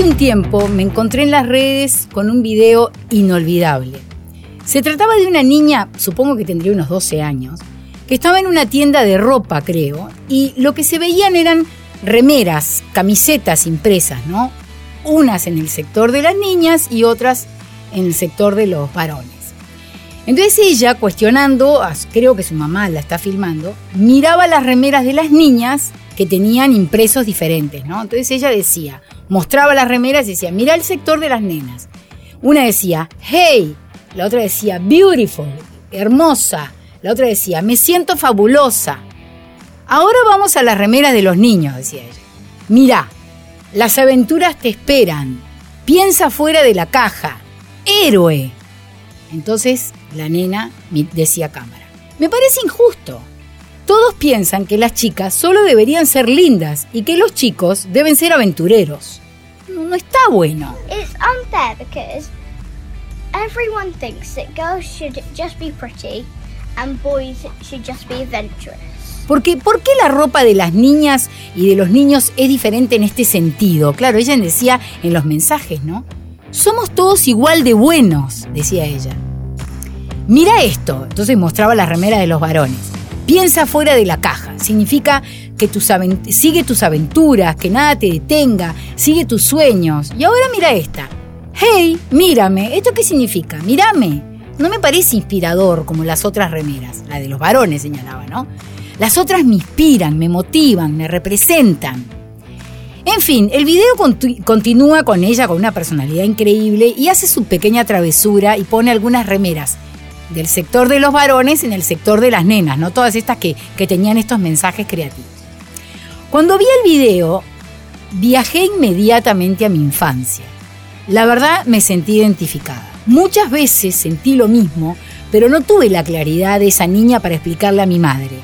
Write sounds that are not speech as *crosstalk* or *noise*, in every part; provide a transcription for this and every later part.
Hace un tiempo me encontré en las redes con un video inolvidable. Se trataba de una niña, supongo que tendría unos 12 años, que estaba en una tienda de ropa, creo, y lo que se veían eran remeras, camisetas impresas, ¿no? Unas en el sector de las niñas y otras en el sector de los varones. Entonces ella, cuestionando, creo que su mamá la está filmando, miraba las remeras de las niñas que tenían impresos diferentes, ¿no? Entonces ella decía, mostraba las remeras y decía, mira el sector de las nenas. Una decía, hey, la otra decía, beautiful, hermosa, la otra decía, me siento fabulosa. Ahora vamos a las remeras de los niños, decía ella. Mira, las aventuras te esperan. Piensa fuera de la caja. Héroe. Entonces la nena decía cámara. Me parece injusto. Todos piensan que las chicas solo deberían ser lindas y que los chicos deben ser aventureros. No, está bueno. It's unfair because everyone thinks that girls should just be pretty and boys should just be adventurous. Porque, ¿por qué la ropa de las niñas y de los niños es diferente en este sentido? Claro, ella decía en los mensajes, ¿no? Somos todos igual de buenos, decía ella. Mira esto, entonces mostraba la remera de los varones. Piensa fuera de la caja. Significa que tus sigue tus aventuras, que nada te detenga, sigue tus sueños. Y ahora mira esta. Hey, mírame. ¿Esto qué significa? Mírame. No me parece inspirador como las otras remeras. La de los varones señalaba, ¿no? Las otras me inspiran, me motivan, me representan. En fin, el video continúa con ella con una personalidad increíble y hace su pequeña travesura y pone algunas remeras del sector de los varones en el sector de las nenas, ¿no? Todas estas que, que tenían estos mensajes creativos. Cuando vi el video, viajé inmediatamente a mi infancia. La verdad me sentí identificada. Muchas veces sentí lo mismo, pero no tuve la claridad de esa niña para explicarle a mi madre.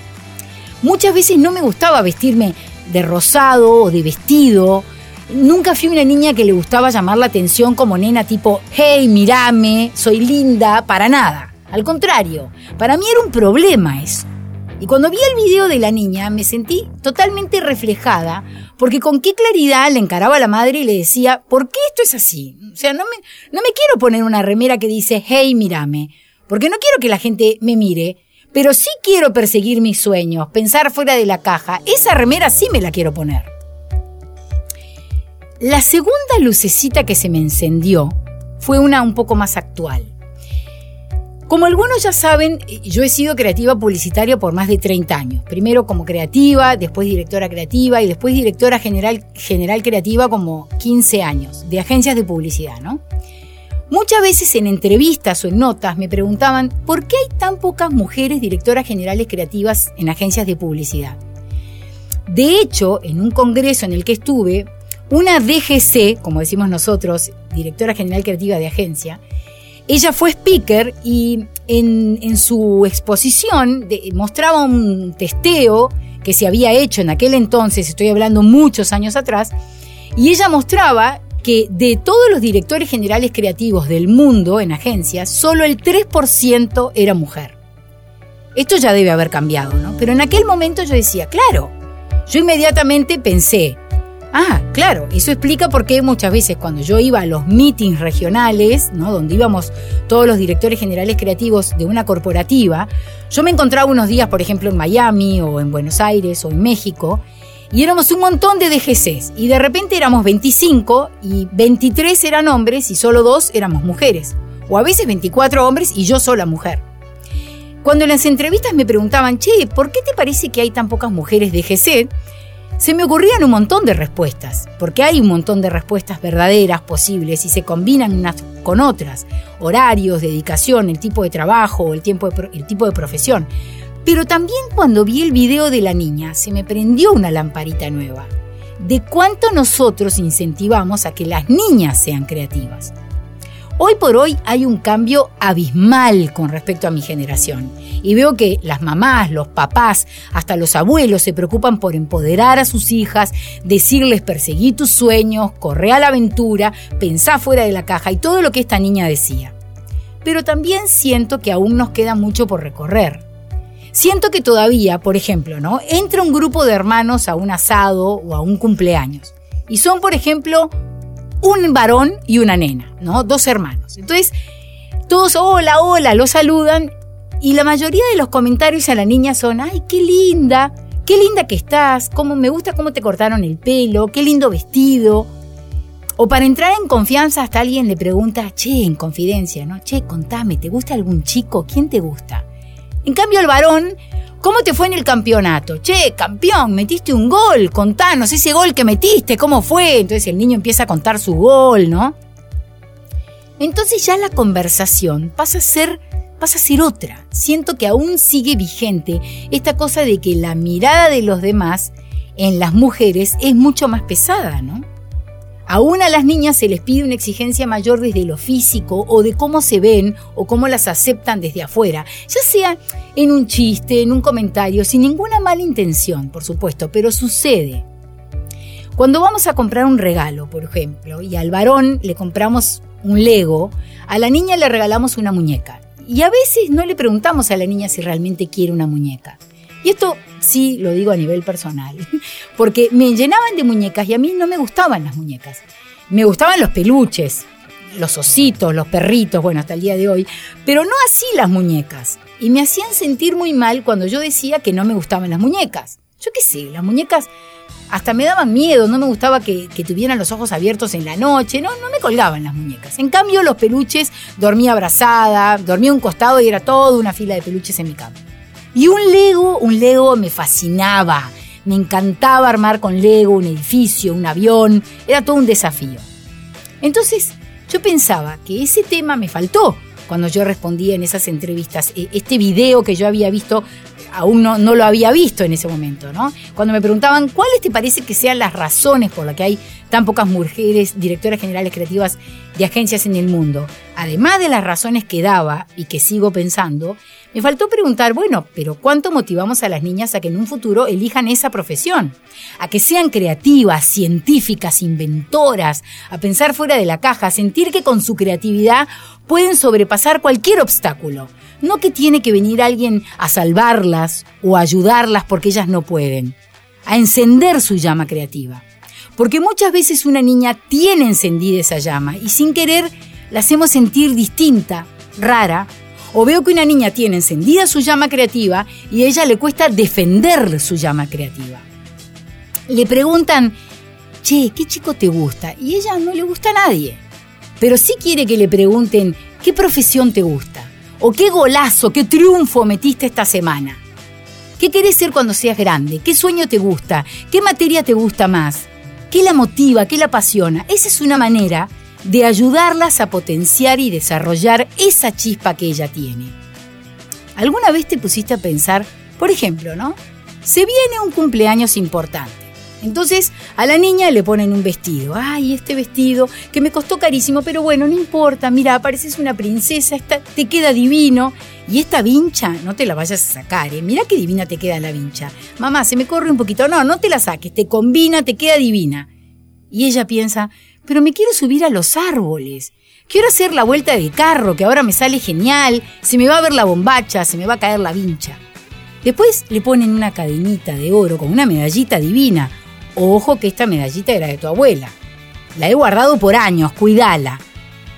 Muchas veces no me gustaba vestirme de rosado o de vestido. Nunca fui una niña que le gustaba llamar la atención como nena tipo, hey, mirame, soy linda, para nada. Al contrario, para mí era un problema eso. Y cuando vi el video de la niña me sentí totalmente reflejada porque con qué claridad le encaraba a la madre y le decía, ¿por qué esto es así? O sea, no me, no me quiero poner una remera que dice, hey, mírame, porque no quiero que la gente me mire, pero sí quiero perseguir mis sueños, pensar fuera de la caja. Esa remera sí me la quiero poner. La segunda lucecita que se me encendió fue una un poco más actual. Como algunos ya saben, yo he sido creativa publicitaria por más de 30 años. Primero como creativa, después directora creativa y después directora general, general creativa como 15 años, de agencias de publicidad, ¿no? Muchas veces en entrevistas o en notas me preguntaban por qué hay tan pocas mujeres directoras generales creativas en agencias de publicidad. De hecho, en un congreso en el que estuve, una DGC, como decimos nosotros, directora general creativa de agencia, ella fue speaker y en, su exposición mostraba un testeo que se había hecho en aquel entonces, estoy hablando muchos años atrás, y ella mostraba que de todos los directores generales creativos del mundo en agencias, solo el 3% era mujer. Esto ya debe haber cambiado, ¿no? Pero en aquel momento yo decía, claro, yo inmediatamente pensé, Ah, claro, eso explica por qué muchas veces cuando yo iba a los meetings regionales, ¿no? donde íbamos todos los directores generales creativos de una corporativa, yo me encontraba unos días, por ejemplo, en Miami o en Buenos Aires o en México, Y éramos un montón de DGCs. Y de repente éramos 25 y 23 eran hombres y solo dos éramos mujeres. O a veces 24 hombres y yo sola mujer. Cuando en las entrevistas me preguntaban, che, ¿por qué te parece que hay tan pocas mujeres DGC? Se me ocurrían un montón de respuestas, porque hay un montón de respuestas verdaderas posibles y se combinan unas con otras. Horarios, dedicación, el tipo de trabajo, el, tiempo el tipo de profesión. Pero también cuando vi el video de la niña, se me prendió una lamparita nueva. De cuánto nosotros incentivamos a que las niñas sean creativas. Hoy por hoy hay un cambio abismal con respecto a mi generación. Y veo que las mamás, los papás, hasta los abuelos se preocupan por empoderar a sus hijas, decirles perseguí tus sueños, corre a la aventura, pensá fuera de la caja y todo lo que esta niña decía. Pero también siento que aún nos queda mucho por recorrer. Siento que todavía, por ejemplo, ¿no? Entra un grupo de hermanos a un asado o a un cumpleaños. Y son, por ejemplo, un varón y una nena, ¿no? Dos hermanos. Entonces, todos, hola, hola, lo saludan y la mayoría de los comentarios a la niña son, ay, qué linda, qué linda que estás, cómo me gusta cómo te cortaron el pelo, qué lindo vestido. O para entrar en confianza hasta alguien le pregunta, che, en confidencia, ¿no? Che, contame, ¿te gusta algún chico? ¿Quién te gusta? En cambio el varón ¿Cómo te fue en el campeonato? Che, campeón, metiste un gol, contanos ese gol que metiste, ¿cómo fue? Entonces el niño empieza a contar su gol, ¿no? Entonces ya la conversación pasa a ser pasa a ser otra. Siento que aún sigue vigente esta cosa de que la mirada de los demás en las mujeres es mucho más pesada, ¿no? Aún a las niñas se les pide una exigencia mayor desde lo físico o de cómo se ven o cómo las aceptan desde afuera, ya sea en un chiste, en un comentario, sin ninguna mala intención, por supuesto, pero sucede. Cuando vamos a comprar un regalo, por ejemplo, y al varón le compramos un Lego, a la niña le regalamos una muñeca. Y a veces no le preguntamos a la niña si realmente quiere una muñeca. Y esto sí lo digo a nivel personal, *laughs* porque me llenaban de muñecas y a mí no me gustaban las muñecas. Me gustaban los peluches, los ositos, los perritos, bueno, hasta el día de hoy, pero no así las muñecas. Y me hacían sentir muy mal cuando yo decía que no me gustaban las muñecas. Yo qué sé, las muñecas hasta me daban miedo, no me gustaba que, tuvieran los ojos abiertos en la noche, no, no me colgaban las muñecas. En cambio, los peluches dormía abrazada, dormía un costado y era toda una fila de peluches en mi cama. Y un Lego, un Lego me fascinaba. Me encantaba armar con Lego un edificio, un avión. Era todo un desafío. Entonces, yo pensaba que ese tema me faltó cuando yo respondía en esas entrevistas. E, este video que yo había visto, aún no, no, lo había visto en ese momento, ¿no? Cuando me preguntaban cuáles te parece que sean las razones por las que hay tan pocas mujeres directoras generales creativas de agencias en el mundo, además de las razones que daba y que sigo pensando, me faltó preguntar, bueno, pero ¿cuánto motivamos a las niñas a que en un futuro elijan esa profesión? A que sean creativas, científicas, inventoras, a pensar fuera de la caja, a sentir que con su creatividad pueden sobrepasar cualquier obstáculo. No que tiene que venir alguien a salvarlas o ayudarlas porque ellas no pueden. A encender su llama creativa. Porque muchas veces una niña tiene encendida esa llama y sin querer la hacemos sentir distinta, rara o veo que una niña tiene encendida su llama creativa y a ella le cuesta defender su llama creativa. Le preguntan, che, ¿qué chico te gusta? Y ella no le gusta a nadie. Pero sí quiere que le pregunten, ¿qué profesión te gusta? ¿O qué golazo, qué triunfo metiste esta semana? ¿Qué querés ser cuando seas grande? ¿Qué sueño te gusta? ¿Qué materia te gusta más? ¿Qué la motiva? ¿Qué la apasiona? Esa es una manera de ayudarlas a potenciar y desarrollar esa chispa que ella tiene. ¿Alguna vez te pusiste a pensar, por ejemplo, ¿no? Se viene un cumpleaños importante. Entonces a la niña le ponen un vestido. Ay, este vestido que me costó carísimo, pero bueno, no importa. Mira, pareces una princesa, te queda divino. Y esta vincha, no te la vayas a sacar, ¿eh? Mira qué divina te queda la vincha. Mamá, se me corre un poquito. No, no te la saques, te combina, te queda divina. Y ella piensa, pero me quiero subir a los árboles. Quiero hacer la vuelta de carro, que ahora me sale genial. Se me va a ver la bombacha, se me va a caer la vincha. Después le ponen una cadenita de oro con una medallita divina. Ojo que esta medallita era de tu abuela. La he guardado por años, cuídala.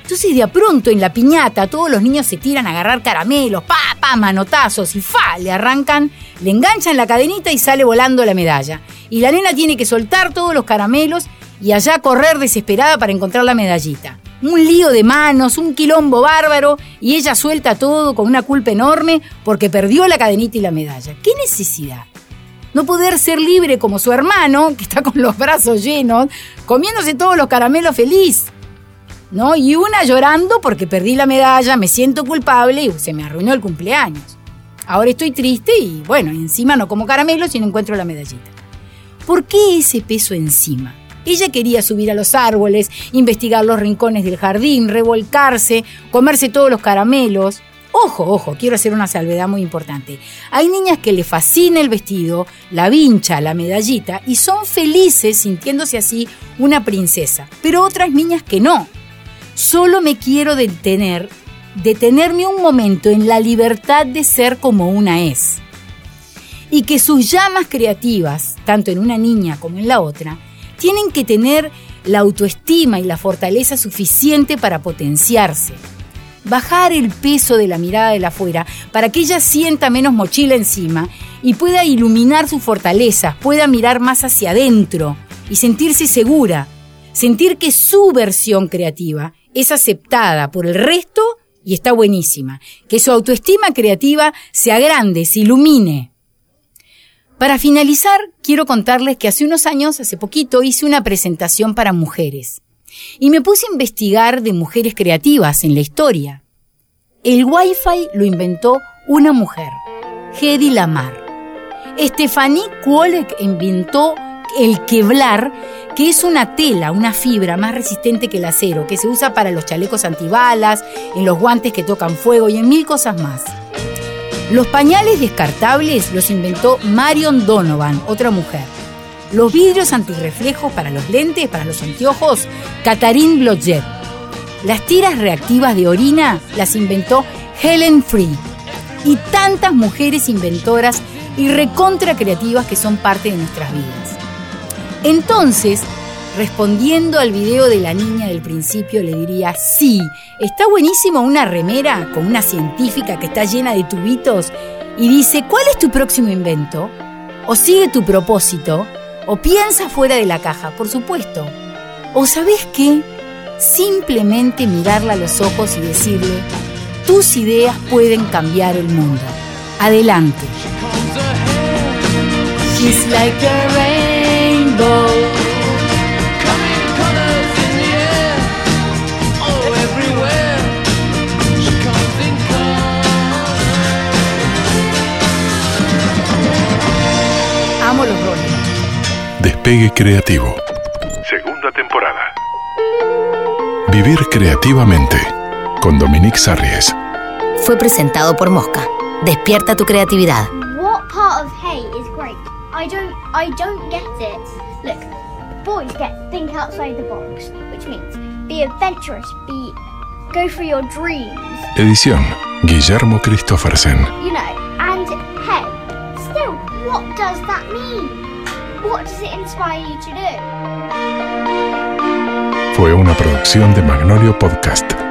Entonces de a pronto en la piñata todos los niños se tiran a agarrar caramelos, pa, pa, manotazos y fa, le arrancan, le enganchan la cadenita y sale volando la medalla. Y la nena tiene que soltar todos los caramelos y allá correr desesperada para encontrar la medallita. Un lío de manos, un quilombo bárbaro y ella suelta todo con una culpa enorme porque perdió la cadenita y la medalla. ¿Qué necesidad? No poder ser libre como su hermano, que está con los brazos llenos, comiéndose todos los caramelos feliz. ¿no? Y una llorando porque perdí la medalla, me siento culpable y se me arruinó el cumpleaños. Ahora estoy triste y bueno, encima no como caramelos y no encuentro la medallita. ¿Por qué ese peso encima? Ella quería subir a los árboles, investigar los rincones del jardín, revolcarse, comerse todos los caramelos. Ojo, ojo, quiero hacer una salvedad muy importante. Hay niñas que le fascina el vestido, la vincha, la medallita y son felices sintiéndose así una princesa, pero otras niñas que no, Solo me quiero detener, detenerme un momento en la libertad de ser como una es. Y que sus llamas creativas, tanto en una niña como en la otra, tienen que tener la autoestima y la fortaleza suficiente para potenciarse. Bajar el peso de la mirada de la afuera para que ella sienta menos mochila encima y pueda iluminar su fortaleza, pueda mirar más hacia adentro y sentirse segura, sentir que su versión creativa es aceptada por el resto y está buenísima. Que su autoestima creativa se agrande, se ilumine. Para finalizar, quiero contarles que hace unos años, hace poquito, hice una presentación para mujeres. Y me puse a investigar de mujeres creativas en la historia. El Wi-Fi lo inventó una mujer, Hedy Lamar. Stephanie Kwolek inventó el Kevlar, que es una tela, una fibra más resistente que el acero, que se usa para los chalecos antibalas, en los guantes que tocan fuego y en mil cosas más. Los pañales descartables los inventó Marion Donovan, otra mujer. Los vidrios antirreflejos para los lentes, para los anteojos, Catherine Blodgett. Las tiras reactivas de orina las inventó Helen Free. Y tantas mujeres inventoras y recontra creativas que son parte de nuestras vidas. Entonces, respondiendo al video de la niña del principio, le diría, sí, está buenísimo una remera con una científica que está llena de tubitos y dice, ¿cuál es tu próximo invento? ¿O sigue tu propósito? ¿O piensa fuera de la caja? Por supuesto. ¿O sabes qué? Simplemente mirarla a los ojos y decirle, tus ideas pueden cambiar el mundo. Adelante. Amo Despegue Creativo. Segunda temporada. Vivir creativamente con Dominique Sarries. Fue presentado por Mosca. Despierta tu creatividad. What part of hey is great? I don't I don't get it. Look, boys get think outside the box, which means be adventurous, be go for your dreams. Edición Guillermo Christophersen. You know, and hey, still, what does that mean? What does it inspire you to do? Fue una producción de Magnolio Podcast.